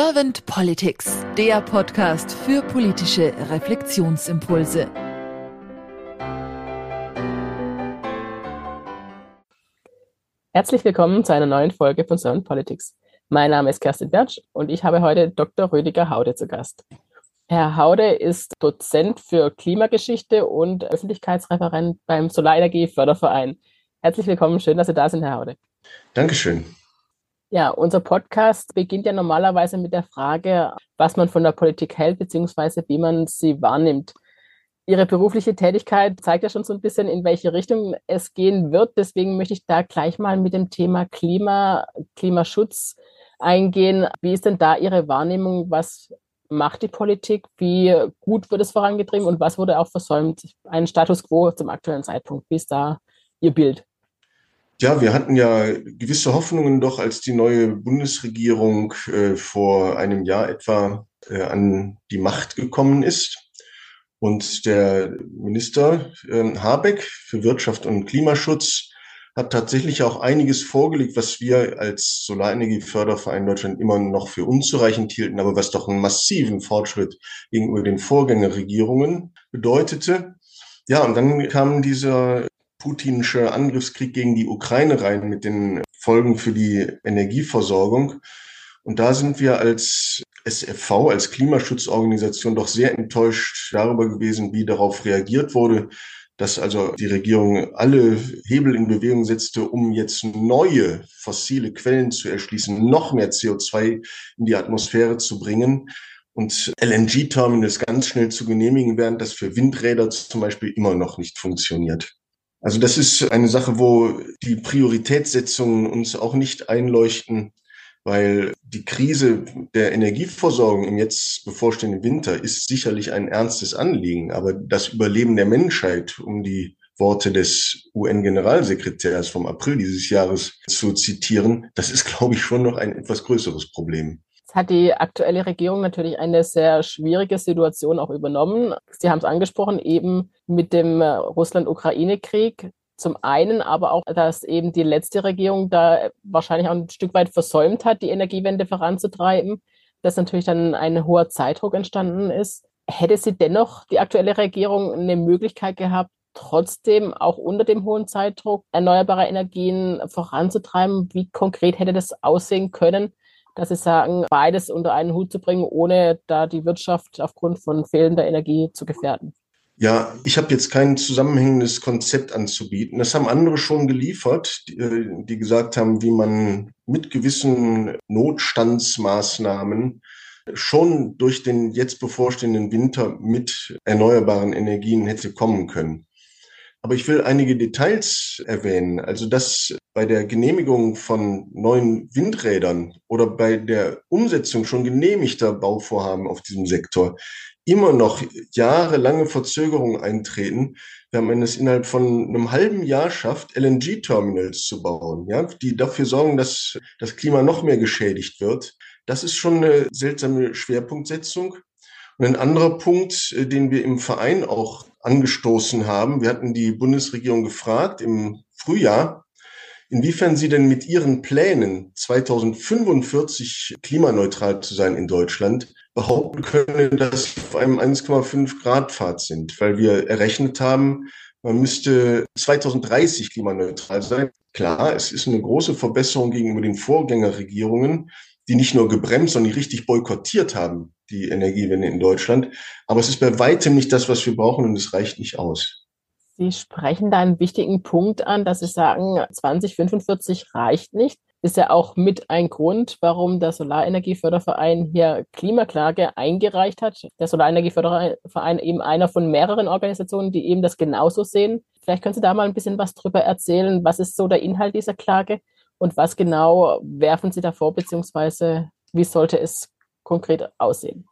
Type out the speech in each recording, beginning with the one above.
Servant Politics, der Podcast für politische Reflexionsimpulse. Herzlich willkommen zu einer neuen Folge von Servant Politics. Mein Name ist Kerstin Bertsch und ich habe heute Dr. Rüdiger Haude zu Gast. Herr Haude ist Dozent für Klimageschichte und Öffentlichkeitsreferent beim Solarenergie-Förderverein. Herzlich willkommen, schön, dass Sie da sind, Herr Haude. Dankeschön. Ja, unser Podcast beginnt ja normalerweise mit der Frage, was man von der Politik hält, beziehungsweise wie man sie wahrnimmt. Ihre berufliche Tätigkeit zeigt ja schon so ein bisschen, in welche Richtung es gehen wird. Deswegen möchte ich da gleich mal mit dem Thema Klima, Klimaschutz eingehen. Wie ist denn da Ihre Wahrnehmung? Was macht die Politik? Wie gut wird es vorangetrieben und was wurde auch versäumt? Ein Status quo zum aktuellen Zeitpunkt. Wie ist da Ihr Bild? Ja, wir hatten ja gewisse Hoffnungen doch, als die neue Bundesregierung äh, vor einem Jahr etwa äh, an die Macht gekommen ist. Und der Minister äh, Habeck für Wirtschaft und Klimaschutz hat tatsächlich auch einiges vorgelegt, was wir als Solarenergieförderverein Deutschland immer noch für unzureichend hielten, aber was doch einen massiven Fortschritt gegenüber den Vorgängerregierungen bedeutete. Ja, und dann kam dieser putinsche Angriffskrieg gegen die Ukraine rein mit den Folgen für die Energieversorgung. Und da sind wir als SFV, als Klimaschutzorganisation doch sehr enttäuscht darüber gewesen, wie darauf reagiert wurde, dass also die Regierung alle Hebel in Bewegung setzte, um jetzt neue fossile Quellen zu erschließen, noch mehr CO2 in die Atmosphäre zu bringen und LNG-Terminals ganz schnell zu genehmigen, während das für Windräder zum Beispiel immer noch nicht funktioniert. Also das ist eine Sache, wo die Prioritätssetzungen uns auch nicht einleuchten, weil die Krise der Energieversorgung im jetzt bevorstehenden Winter ist sicherlich ein ernstes Anliegen, aber das Überleben der Menschheit, um die Worte des UN-Generalsekretärs vom April dieses Jahres zu zitieren, das ist, glaube ich, schon noch ein etwas größeres Problem. Jetzt hat die aktuelle Regierung natürlich eine sehr schwierige Situation auch übernommen. Sie haben es angesprochen, eben mit dem äh, Russland-Ukraine-Krieg. Zum einen aber auch, dass eben die letzte Regierung da wahrscheinlich auch ein Stück weit versäumt hat, die Energiewende voranzutreiben, dass natürlich dann ein hoher Zeitdruck entstanden ist. Hätte sie dennoch die aktuelle Regierung eine Möglichkeit gehabt, trotzdem auch unter dem hohen Zeitdruck erneuerbare Energien voranzutreiben? Wie konkret hätte das aussehen können? Dass sie sagen, beides unter einen Hut zu bringen, ohne da die Wirtschaft aufgrund von fehlender Energie zu gefährden? Ja, ich habe jetzt kein zusammenhängendes Konzept anzubieten. Das haben andere schon geliefert, die, äh, die gesagt haben, wie man mit gewissen Notstandsmaßnahmen schon durch den jetzt bevorstehenden Winter mit erneuerbaren Energien hätte kommen können. Aber ich will einige Details erwähnen. Also, dass bei der Genehmigung von neuen Windrädern oder bei der Umsetzung schon genehmigter Bauvorhaben auf diesem Sektor immer noch jahrelange Verzögerungen eintreten, wenn man es innerhalb von einem halben Jahr schafft, LNG-Terminals zu bauen, ja, die dafür sorgen, dass das Klima noch mehr geschädigt wird. Das ist schon eine seltsame Schwerpunktsetzung. Und ein anderer Punkt, äh, den wir im Verein auch angestoßen haben, wir hatten die Bundesregierung gefragt im Frühjahr, inwiefern sie denn mit ihren Plänen 2045 klimaneutral zu sein in Deutschland behaupten können, dass wir auf einem 1,5 Grad Pfad sind, weil wir errechnet haben, man müsste 2030 klimaneutral sein. Klar, es ist eine große Verbesserung gegenüber den Vorgängerregierungen, die nicht nur gebremst, sondern die richtig boykottiert haben, die Energiewende in Deutschland. Aber es ist bei weitem nicht das, was wir brauchen und es reicht nicht aus. Sie sprechen da einen wichtigen Punkt an, dass Sie sagen, 2045 reicht nicht. Ist ja auch mit ein Grund, warum der Solarenergieförderverein hier Klimaklage eingereicht hat. Der Solarenergieförderverein eben einer von mehreren Organisationen, die eben das genauso sehen. Vielleicht können Sie da mal ein bisschen was drüber erzählen. Was ist so der Inhalt dieser Klage? Und was genau werfen Sie davor, beziehungsweise wie sollte es konkret aussehen?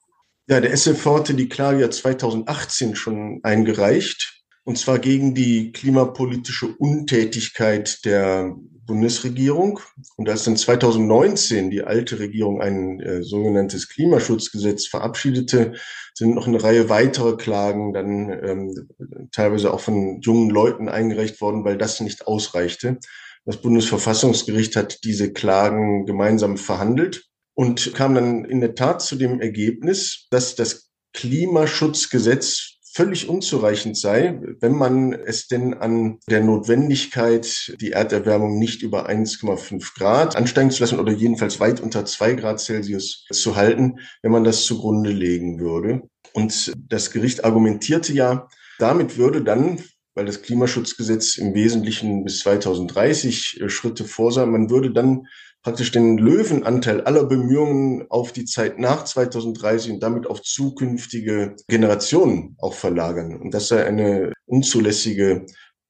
Ja, der SFV hatte die Klage ja 2018 schon eingereicht, und zwar gegen die klimapolitische Untätigkeit der Bundesregierung. Und als dann 2019 die alte Regierung ein äh, sogenanntes Klimaschutzgesetz verabschiedete, sind noch eine Reihe weiterer Klagen dann ähm, teilweise auch von jungen Leuten eingereicht worden, weil das nicht ausreichte. Das Bundesverfassungsgericht hat diese Klagen gemeinsam verhandelt. Und kam dann in der Tat zu dem Ergebnis, dass das Klimaschutzgesetz völlig unzureichend sei, wenn man es denn an der Notwendigkeit, die Erderwärmung nicht über 1,5 Grad ansteigen zu lassen oder jedenfalls weit unter zwei Grad Celsius zu halten, wenn man das zugrunde legen würde. Und das Gericht argumentierte ja, damit würde dann weil das Klimaschutzgesetz im Wesentlichen bis 2030 äh, Schritte vorsah. Man würde dann praktisch den Löwenanteil aller Bemühungen auf die Zeit nach 2030 und damit auf zukünftige Generationen auch verlagern. Und das sei eine unzulässige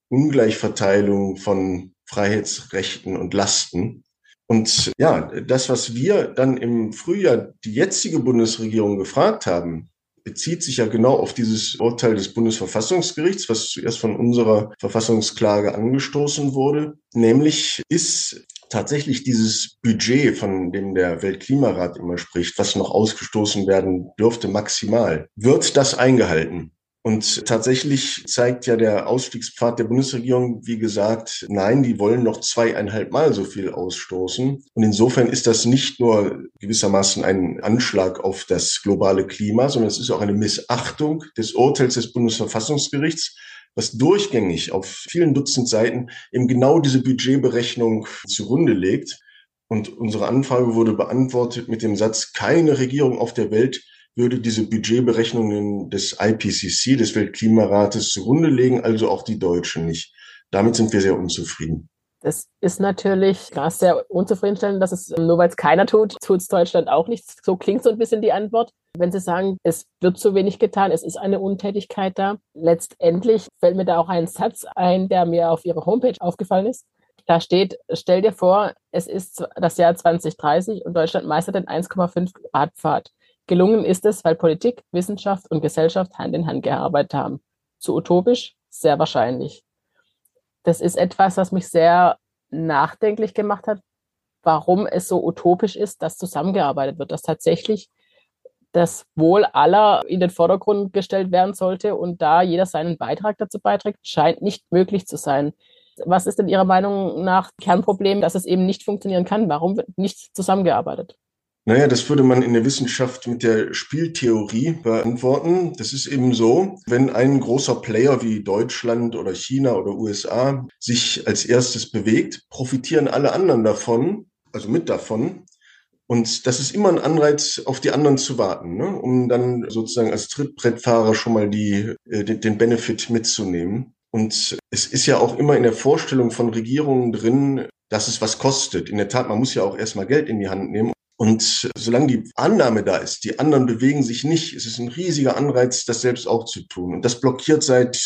Ungleichverteilung von Freiheitsrechten und Lasten. Und ja, das, was wir dann im Frühjahr die jetzige Bundesregierung gefragt haben, bezieht sich ja genau auf dieses Urteil des Bundesverfassungsgerichts, was zuerst von unserer Verfassungsklage angestoßen wurde. Nämlich ist tatsächlich dieses Budget, von dem der Weltklimarat immer spricht, was noch ausgestoßen werden dürfte, maximal, wird das eingehalten? Und tatsächlich zeigt ja der Ausstiegspfad der Bundesregierung, wie gesagt, nein, die wollen noch zweieinhalb Mal so viel ausstoßen. Und insofern ist das nicht nur gewissermaßen ein Anschlag auf das globale Klima, sondern es ist auch eine Missachtung des Urteils des Bundesverfassungsgerichts, was durchgängig auf vielen Dutzend Seiten eben genau diese Budgetberechnung zugrunde legt. Und unsere Anfrage wurde beantwortet mit dem Satz, keine Regierung auf der Welt würde diese Budgetberechnungen des IPCC, des Weltklimarates, zugrunde legen, also auch die Deutschen nicht. Damit sind wir sehr unzufrieden. Das ist natürlich krass sehr unzufriedenstellend, dass es nur weil es keiner tut, tut es Deutschland auch nicht. So klingt so ein bisschen die Antwort. Wenn Sie sagen, es wird zu wenig getan, es ist eine Untätigkeit da. Letztendlich fällt mir da auch ein Satz ein, der mir auf Ihrer Homepage aufgefallen ist. Da steht, stell dir vor, es ist das Jahr 2030 und Deutschland meistert den 1,5 Grad Pfad. Gelungen ist es, weil Politik, Wissenschaft und Gesellschaft Hand in Hand gearbeitet haben. Zu utopisch? Sehr wahrscheinlich. Das ist etwas, was mich sehr nachdenklich gemacht hat, warum es so utopisch ist, dass zusammengearbeitet wird, dass tatsächlich das Wohl aller in den Vordergrund gestellt werden sollte und da jeder seinen Beitrag dazu beiträgt, scheint nicht möglich zu sein. Was ist denn Ihrer Meinung nach Kernproblem, dass es eben nicht funktionieren kann? Warum wird nicht zusammengearbeitet? Naja, das würde man in der Wissenschaft mit der Spieltheorie beantworten. Das ist eben so, wenn ein großer Player wie Deutschland oder China oder USA sich als erstes bewegt, profitieren alle anderen davon, also mit davon. Und das ist immer ein Anreiz, auf die anderen zu warten, ne? um dann sozusagen als Trittbrettfahrer schon mal die, äh, den Benefit mitzunehmen. Und es ist ja auch immer in der Vorstellung von Regierungen drin, dass es was kostet. In der Tat, man muss ja auch erstmal Geld in die Hand nehmen. Und solange die Annahme da ist, die anderen bewegen sich nicht, ist es ein riesiger Anreiz, das selbst auch zu tun. Und das blockiert seit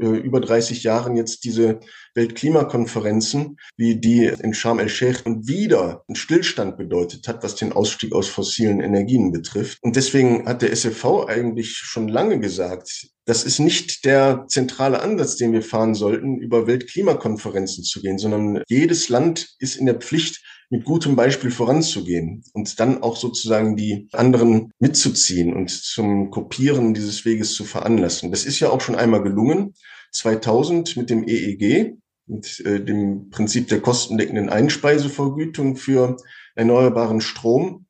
äh, über 30 Jahren jetzt diese Weltklimakonferenzen, wie die in Sharm el-Sheikh und wieder einen Stillstand bedeutet hat, was den Ausstieg aus fossilen Energien betrifft. Und deswegen hat der SFV eigentlich schon lange gesagt, das ist nicht der zentrale Ansatz, den wir fahren sollten, über Weltklimakonferenzen zu gehen, sondern jedes Land ist in der Pflicht, mit gutem Beispiel voranzugehen und dann auch sozusagen die anderen mitzuziehen und zum Kopieren dieses Weges zu veranlassen. Das ist ja auch schon einmal gelungen. 2000 mit dem EEG, mit äh, dem Prinzip der kostendeckenden Einspeisevergütung für erneuerbaren Strom.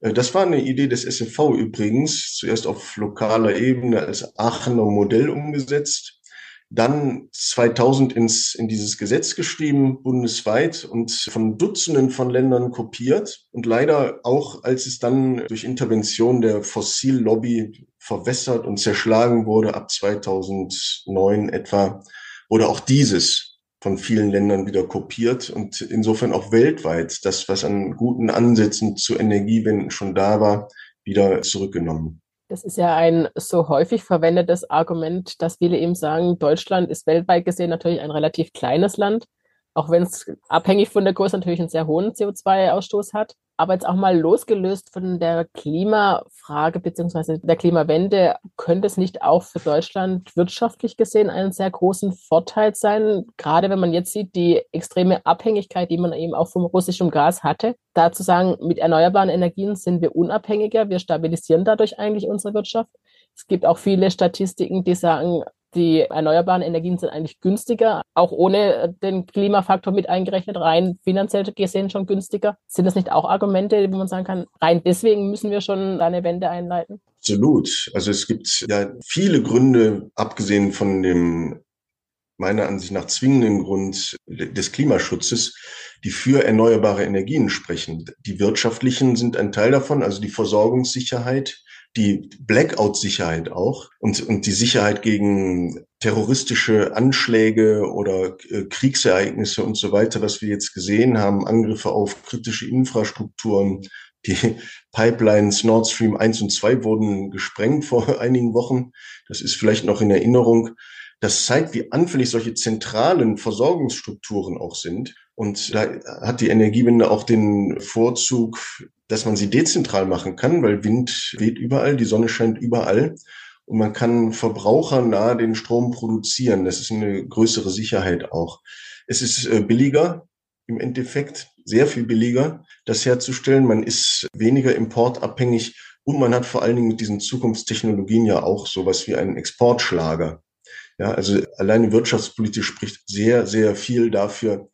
Äh, das war eine Idee des SFV übrigens, zuerst auf lokaler Ebene als Aachener Modell umgesetzt dann 2000 ins, in dieses Gesetz geschrieben, bundesweit und von Dutzenden von Ländern kopiert. Und leider auch, als es dann durch Intervention der Fossillobby verwässert und zerschlagen wurde, ab 2009 etwa, wurde auch dieses von vielen Ländern wieder kopiert und insofern auch weltweit das, was an guten Ansätzen zu Energiewenden schon da war, wieder zurückgenommen. Das ist ja ein so häufig verwendetes Argument, dass viele eben sagen, Deutschland ist weltweit gesehen natürlich ein relativ kleines Land, auch wenn es abhängig von der Größe natürlich einen sehr hohen CO2-Ausstoß hat. Aber jetzt auch mal losgelöst von der Klimafrage beziehungsweise der Klimawende, könnte es nicht auch für Deutschland wirtschaftlich gesehen einen sehr großen Vorteil sein, gerade wenn man jetzt sieht, die extreme Abhängigkeit, die man eben auch vom russischen Gas hatte, da zu sagen, mit erneuerbaren Energien sind wir unabhängiger, wir stabilisieren dadurch eigentlich unsere Wirtschaft. Es gibt auch viele Statistiken, die sagen, die erneuerbaren Energien sind eigentlich günstiger, auch ohne den Klimafaktor mit eingerechnet, rein finanziell gesehen schon günstiger. Sind das nicht auch Argumente, wo man sagen kann, rein deswegen müssen wir schon eine Wende einleiten? Absolut. Also es gibt ja viele Gründe, abgesehen von dem meiner Ansicht nach zwingenden Grund des Klimaschutzes, die für erneuerbare Energien sprechen. Die wirtschaftlichen sind ein Teil davon, also die Versorgungssicherheit, die Blackout-Sicherheit auch und, und die Sicherheit gegen terroristische Anschläge oder äh, Kriegsereignisse und so weiter, was wir jetzt gesehen haben, Angriffe auf kritische Infrastrukturen, die Pipelines Nord Stream 1 und 2 wurden gesprengt vor einigen Wochen. Das ist vielleicht noch in Erinnerung. Das zeigt, wie anfällig solche zentralen Versorgungsstrukturen auch sind. Und da hat die Energiewende auch den Vorzug, dass man sie dezentral machen kann, weil Wind weht überall, die Sonne scheint überall. Und man kann verbrauchernah den Strom produzieren. Das ist eine größere Sicherheit auch. Es ist äh, billiger, im Endeffekt sehr viel billiger, das herzustellen. Man ist weniger importabhängig und man hat vor allen Dingen mit diesen Zukunftstechnologien ja auch sowas wie einen Exportschlager. Ja, also alleine wirtschaftspolitisch spricht sehr, sehr viel dafür,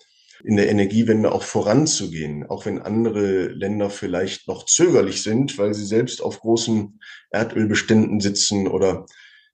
in der Energiewende auch voranzugehen, auch wenn andere Länder vielleicht noch zögerlich sind, weil sie selbst auf großen Erdölbeständen sitzen oder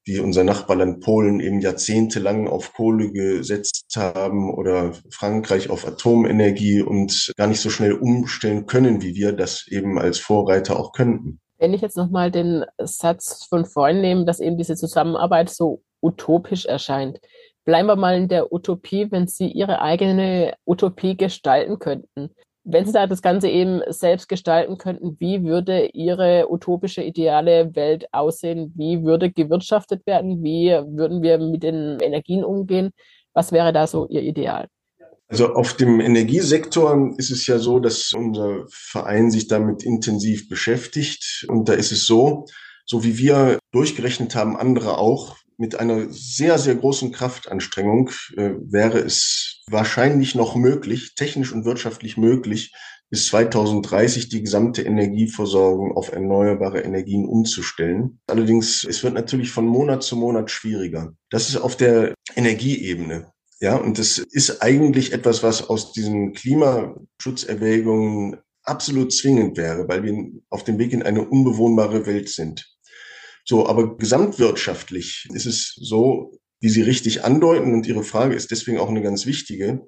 wie unser Nachbarland Polen eben jahrzehntelang auf Kohle gesetzt haben oder Frankreich auf Atomenergie und gar nicht so schnell umstellen können, wie wir das eben als Vorreiter auch könnten. Wenn ich jetzt nochmal den Satz von vorhin nehme, dass eben diese Zusammenarbeit so utopisch erscheint. Bleiben wir mal in der Utopie, wenn Sie Ihre eigene Utopie gestalten könnten. Wenn Sie da das Ganze eben selbst gestalten könnten, wie würde Ihre utopische, ideale Welt aussehen? Wie würde gewirtschaftet werden? Wie würden wir mit den Energien umgehen? Was wäre da so Ihr Ideal? Also auf dem Energiesektor ist es ja so, dass unser Verein sich damit intensiv beschäftigt. Und da ist es so, so wie wir durchgerechnet haben, andere auch, mit einer sehr, sehr großen Kraftanstrengung äh, wäre es wahrscheinlich noch möglich, technisch und wirtschaftlich möglich, bis 2030 die gesamte Energieversorgung auf erneuerbare Energien umzustellen. Allerdings, es wird natürlich von Monat zu Monat schwieriger. Das ist auf der Energieebene. Ja, und das ist eigentlich etwas, was aus diesen Klimaschutzerwägungen absolut zwingend wäre, weil wir auf dem Weg in eine unbewohnbare Welt sind. So, aber gesamtwirtschaftlich ist es so, wie Sie richtig andeuten, und Ihre Frage ist deswegen auch eine ganz wichtige.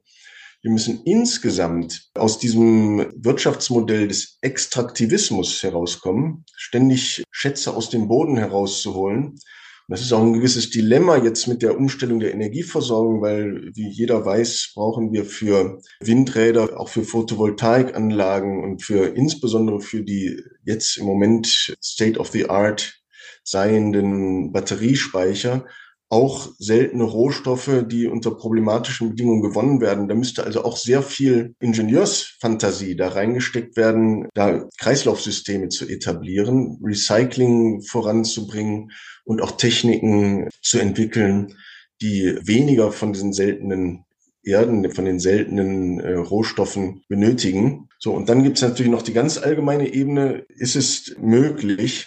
Wir müssen insgesamt aus diesem Wirtschaftsmodell des Extraktivismus herauskommen, ständig Schätze aus dem Boden herauszuholen. Und das ist auch ein gewisses Dilemma jetzt mit der Umstellung der Energieversorgung, weil, wie jeder weiß, brauchen wir für Windräder, auch für Photovoltaikanlagen und für insbesondere für die jetzt im Moment State of the Art seienden Batteriespeicher auch seltene Rohstoffe, die unter problematischen Bedingungen gewonnen werden. Da müsste also auch sehr viel Ingenieursfantasie da reingesteckt werden, da Kreislaufsysteme zu etablieren, Recycling voranzubringen und auch Techniken zu entwickeln, die weniger von diesen seltenen Erden, von den seltenen äh, Rohstoffen benötigen. So, und dann gibt es natürlich noch die ganz allgemeine Ebene. Ist es möglich,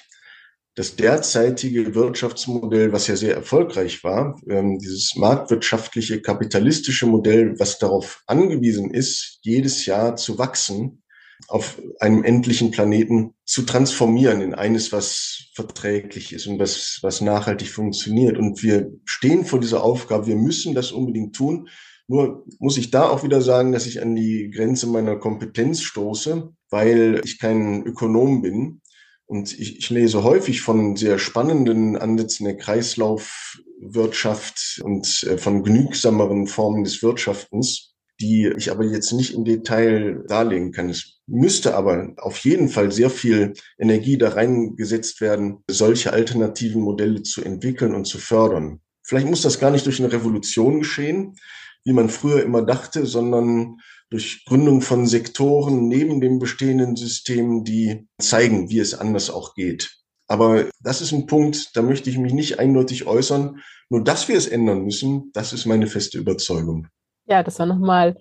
das derzeitige Wirtschaftsmodell, was ja sehr erfolgreich war, ähm, dieses marktwirtschaftliche, kapitalistische Modell, was darauf angewiesen ist, jedes Jahr zu wachsen, auf einem endlichen Planeten zu transformieren in eines, was verträglich ist und was, was nachhaltig funktioniert. Und wir stehen vor dieser Aufgabe, wir müssen das unbedingt tun. Nur muss ich da auch wieder sagen, dass ich an die Grenze meiner Kompetenz stoße, weil ich kein Ökonom bin und ich, ich lese häufig von sehr spannenden Ansätzen der Kreislaufwirtschaft und äh, von genügsameren Formen des Wirtschaftens, die ich aber jetzt nicht im Detail darlegen kann. Es müsste aber auf jeden Fall sehr viel Energie da reingesetzt werden, solche alternativen Modelle zu entwickeln und zu fördern. Vielleicht muss das gar nicht durch eine Revolution geschehen, wie man früher immer dachte, sondern durch Gründung von Sektoren neben dem bestehenden System, die zeigen, wie es anders auch geht. Aber das ist ein Punkt, da möchte ich mich nicht eindeutig äußern. Nur dass wir es ändern müssen, das ist meine feste Überzeugung. Ja, das war nochmal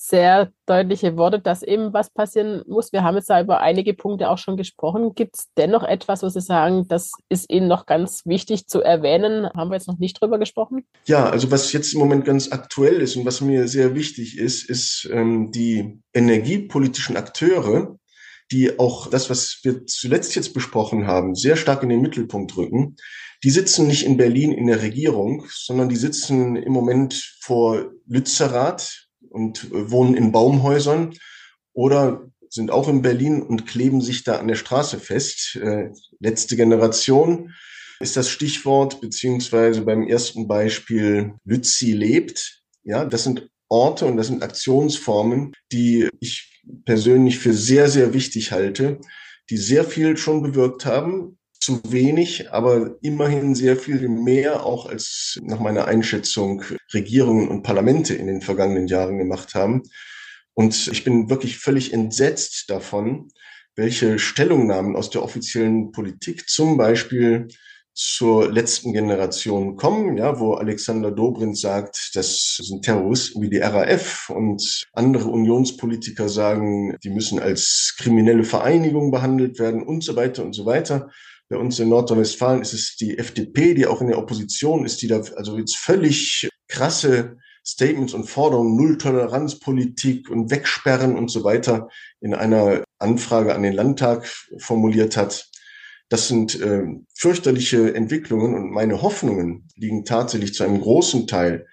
sehr deutliche Worte, dass eben was passieren muss. Wir haben jetzt da über einige Punkte auch schon gesprochen. Gibt es dennoch etwas, wo Sie sagen, das ist Ihnen noch ganz wichtig zu erwähnen? Haben wir jetzt noch nicht drüber gesprochen? Ja, also was jetzt im Moment ganz aktuell ist und was mir sehr wichtig ist, ist ähm, die energiepolitischen Akteure, die auch das, was wir zuletzt jetzt besprochen haben, sehr stark in den Mittelpunkt rücken. Die sitzen nicht in Berlin in der Regierung, sondern die sitzen im Moment vor Lützerath, und wohnen in Baumhäusern oder sind auch in Berlin und kleben sich da an der Straße fest. Äh, letzte Generation ist das Stichwort, beziehungsweise beim ersten Beispiel Lützi lebt. Ja, das sind Orte und das sind Aktionsformen, die ich persönlich für sehr, sehr wichtig halte, die sehr viel schon bewirkt haben, zu wenig, aber immerhin sehr viel mehr auch als nach meiner Einschätzung Regierungen und Parlamente in den vergangenen Jahren gemacht haben. Und ich bin wirklich völlig entsetzt davon, welche Stellungnahmen aus der offiziellen Politik zum Beispiel zur letzten Generation kommen, ja, wo Alexander Dobrindt sagt, das sind Terroristen wie die RAF und andere Unionspolitiker sagen, die müssen als kriminelle Vereinigung behandelt werden und so weiter und so weiter. Bei uns in Nordrhein-Westfalen ist es die FDP, die auch in der Opposition ist, die da also jetzt völlig krasse Statements und Forderungen, Nulltoleranzpolitik und Wegsperren und so weiter in einer Anfrage an den Landtag formuliert hat. Das sind äh, fürchterliche Entwicklungen und meine Hoffnungen liegen tatsächlich zu einem großen Teil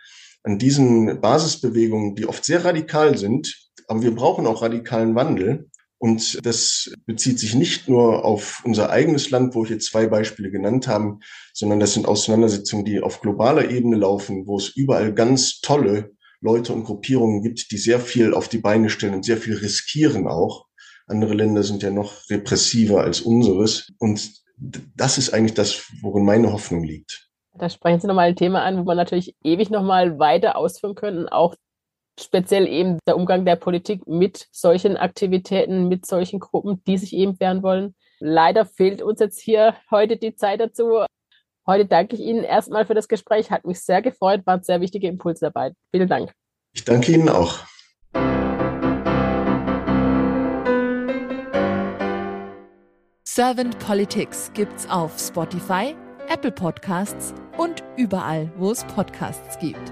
an diesen Basisbewegungen, die oft sehr radikal sind. Aber wir brauchen auch radikalen Wandel. Und das bezieht sich nicht nur auf unser eigenes Land, wo ich jetzt zwei Beispiele genannt habe, sondern das sind Auseinandersetzungen, die auf globaler Ebene laufen, wo es überall ganz tolle Leute und Gruppierungen gibt, die sehr viel auf die Beine stellen und sehr viel riskieren auch. Andere Länder sind ja noch repressiver als unseres. Und das ist eigentlich das, worin meine Hoffnung liegt. Da sprechen Sie nochmal ein Thema an, wo man natürlich ewig nochmal weiter ausführen können, auch speziell eben der Umgang der Politik mit solchen Aktivitäten, mit solchen Gruppen, die sich eben wehren wollen. Leider fehlt uns jetzt hier heute die Zeit dazu. Heute danke ich Ihnen erstmal für das Gespräch. Hat mich sehr gefreut, waren sehr wichtige Impulse dabei. Vielen Dank. Ich danke Ihnen auch. Servant Politics gibt's auf Spotify, Apple Podcasts und überall, wo es Podcasts gibt.